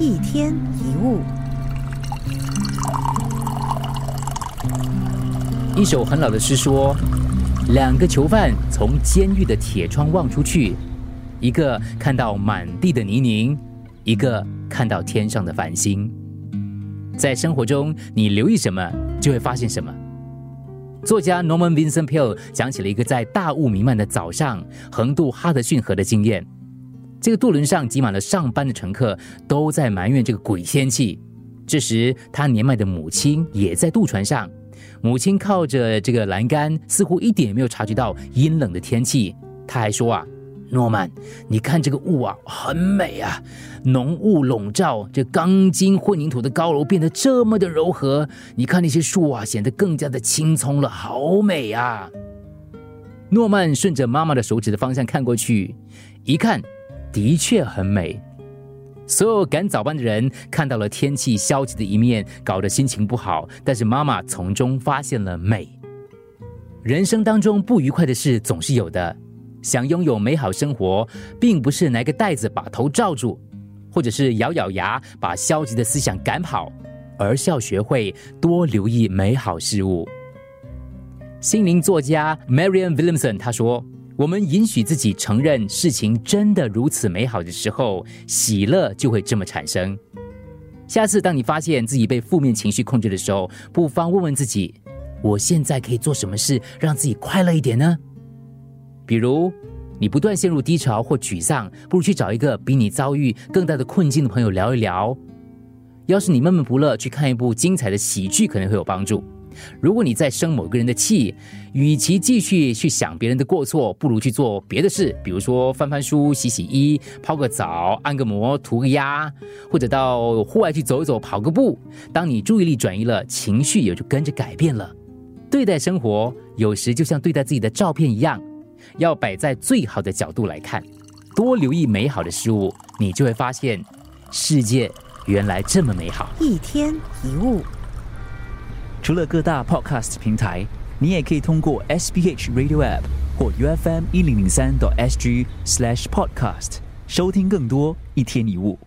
一天一物，一首很老的诗说：两个囚犯从监狱的铁窗望出去，一个看到满地的泥泞，一个看到天上的繁星。在生活中，你留意什么，就会发现什么。作家 Norman Vincent Peale 讲起了一个在大雾弥漫的早上横渡哈德逊河的经验。这个渡轮上挤满了上班的乘客，都在埋怨这个鬼天气。这时，他年迈的母亲也在渡船上。母亲靠着这个栏杆，似乎一点也没有察觉到阴冷的天气。他还说啊。诺曼，你看这个雾啊，很美啊，浓雾笼罩，这钢筋混凝土的高楼变得这么的柔和。你看那些树啊，显得更加的青葱了，好美啊！诺曼顺着妈妈的手指的方向看过去，一看，的确很美。所有赶早班的人看到了天气消极的一面，搞得心情不好，但是妈妈从中发现了美。人生当中不愉快的事总是有的。想拥有美好生活，并不是拿个袋子把头罩住，或者是咬咬牙把消极的思想赶跑，而是要学会多留意美好事物。心灵作家 Marian Williamson 他说：“我们允许自己承认事情真的如此美好的时候，喜乐就会这么产生。下次当你发现自己被负面情绪控制的时候，不妨问问自己：我现在可以做什么事让自己快乐一点呢？”比如，你不断陷入低潮或沮丧，不如去找一个比你遭遇更大的困境的朋友聊一聊。要是你闷闷不乐，去看一部精彩的喜剧可能会有帮助。如果你在生某个人的气，与其继续去想别人的过错，不如去做别的事，比如说翻翻书、洗洗衣、泡个澡、按个摩、涂个鸦，或者到户外去走一走、跑个步。当你注意力转移了，情绪也就跟着改变了。对待生活，有时就像对待自己的照片一样。要摆在最好的角度来看，多留意美好的事物，你就会发现世界原来这么美好。一天一物，除了各大 Podcast 平台，你也可以通过 SPH Radio App 或 UFM 一零零三 SG Slash Podcast 收听更多一天一物。